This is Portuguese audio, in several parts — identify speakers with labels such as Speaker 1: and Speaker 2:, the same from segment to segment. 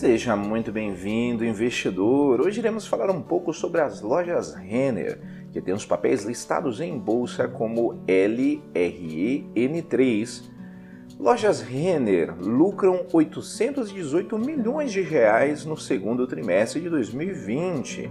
Speaker 1: Seja muito bem-vindo, investidor. Hoje iremos falar um pouco sobre as lojas Renner, que têm os papéis listados em bolsa como LREN3 Lojas Renner lucram 818 milhões de reais no segundo trimestre de 2020,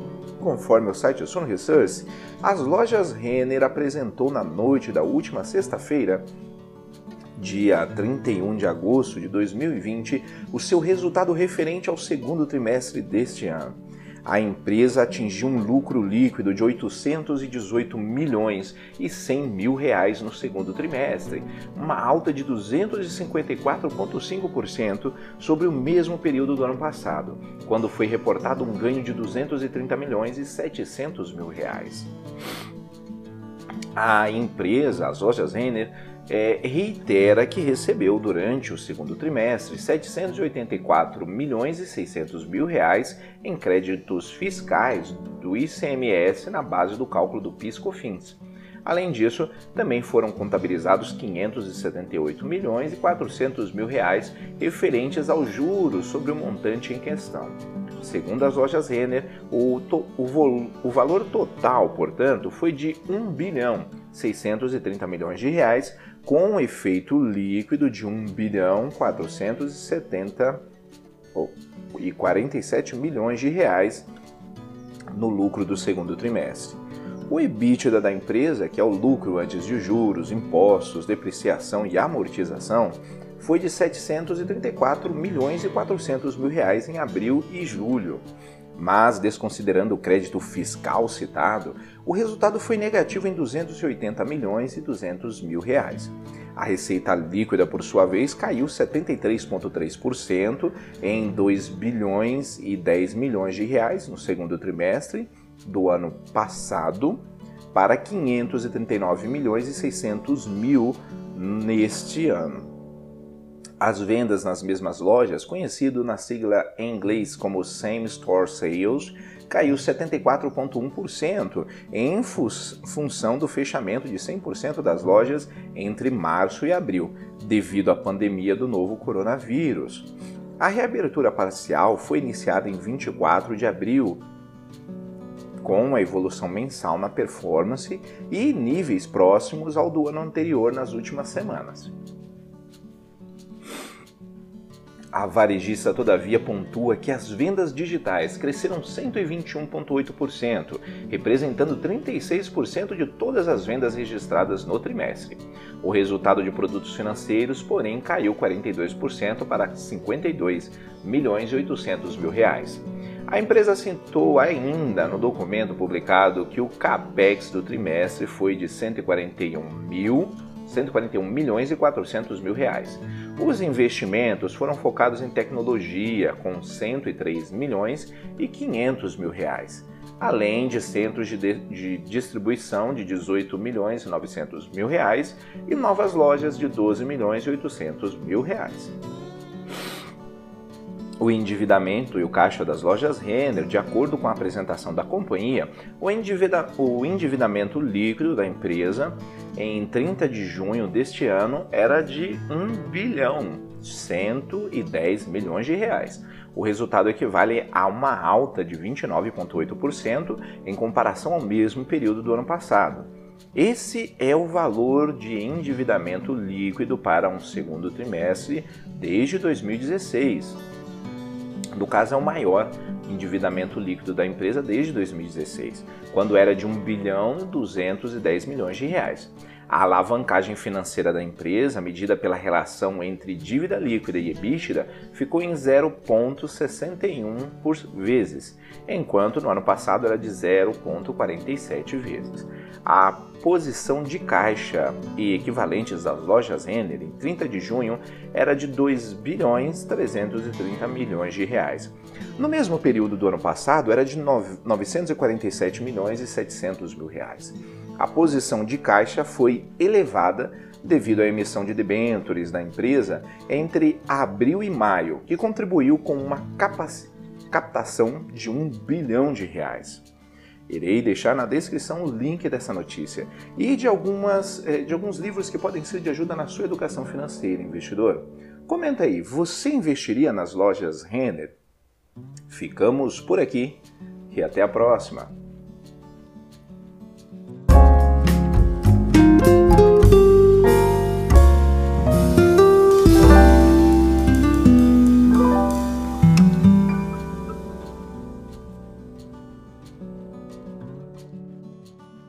Speaker 1: conforme o site Sun Research, as lojas Renner apresentou na noite da última sexta-feira dia 31 de agosto de 2020, o seu resultado referente ao segundo trimestre deste ano a empresa atingiu um lucro líquido de 818 milhões e 100 mil reais no segundo trimestre, uma alta de 254,5% sobre o mesmo período do ano passado, quando foi reportado um ganho de 230 milhões e 700 mil reais. A empresa, as lojas Renner, é, reitera que recebeu durante o segundo trimestre 784 milhões e 600 mil reais em créditos fiscais do ICMS na base do cálculo do PIS/COFINS. Além disso, também foram contabilizados 578 milhões e 400 mil reais referentes aos juros sobre o montante em questão. Segundo as lojas Renner, o, o, o valor total, portanto, foi de 1 bilhão 630 milhões de reais, com um efeito líquido de 1 bilhão 470 oh, e 47 milhões de reais no lucro do segundo trimestre. O EBITDA da empresa, que é o lucro antes de juros, impostos, depreciação e amortização, foi de 734 milhões e 400 mil reais em abril e julho. Mas, desconsiderando o crédito fiscal citado, o resultado foi negativo em 280 milhões e 200 mil reais. A receita líquida, por sua vez, caiu 73,3% em 2 bilhões e 10 milhões de reais no segundo trimestre do ano passado para 539 milhões e 600 mil neste ano. As vendas nas mesmas lojas, conhecido na sigla em inglês como Same Store Sales, caiu 74,1% em função do fechamento de 100% das lojas entre março e abril, devido à pandemia do novo coronavírus. A reabertura parcial foi iniciada em 24 de abril, com a evolução mensal na performance e níveis próximos ao do ano anterior nas últimas semanas. A varejista, todavia, pontua que as vendas digitais cresceram 121,8%, representando 36% de todas as vendas registradas no trimestre. O resultado de produtos financeiros, porém, caiu 42% para 52 milhões e 800 mil reais. A empresa citou ainda no documento publicado que o capex do trimestre foi de 141 mil 141 milhões e 400 mil reais. Os investimentos foram focados em tecnologia, com 103 milhões e 500 mil reais, além de centros de, de, de distribuição de 18 milhões e 900 mil reais e novas lojas de 12 milhões e 800 mil reais o endividamento e o caixa das lojas Renner, de acordo com a apresentação da companhia, o, o endividamento líquido da empresa em 30 de junho deste ano era de 1 bilhão 110 milhões de reais. O resultado equivale a uma alta de 29,8% em comparação ao mesmo período do ano passado. Esse é o valor de endividamento líquido para um segundo trimestre desde 2016 no caso, é o maior endividamento líquido da empresa desde 2016, quando era de 1 bilhão 210 milhões de reais. A alavancagem financeira da empresa, medida pela relação entre dívida líquida e EBITDA, ficou em 0,61 por vezes, enquanto no ano passado era de 0,47 vezes. A posição de caixa e equivalentes das lojas Renner em 30 de junho era de 2 bilhões 330 milhões de reais. No mesmo período do ano passado era de 947 milhões e 700 mil reais. A posição de caixa foi elevada devido à emissão de debêntures da empresa entre abril e maio, que contribuiu com uma captação de 1 bilhão de reais. Irei deixar na descrição o link dessa notícia e de, algumas, eh, de alguns livros que podem ser de ajuda na sua educação financeira, investidor. Comenta aí, você investiria nas lojas Renner? Ficamos por aqui e até a próxima!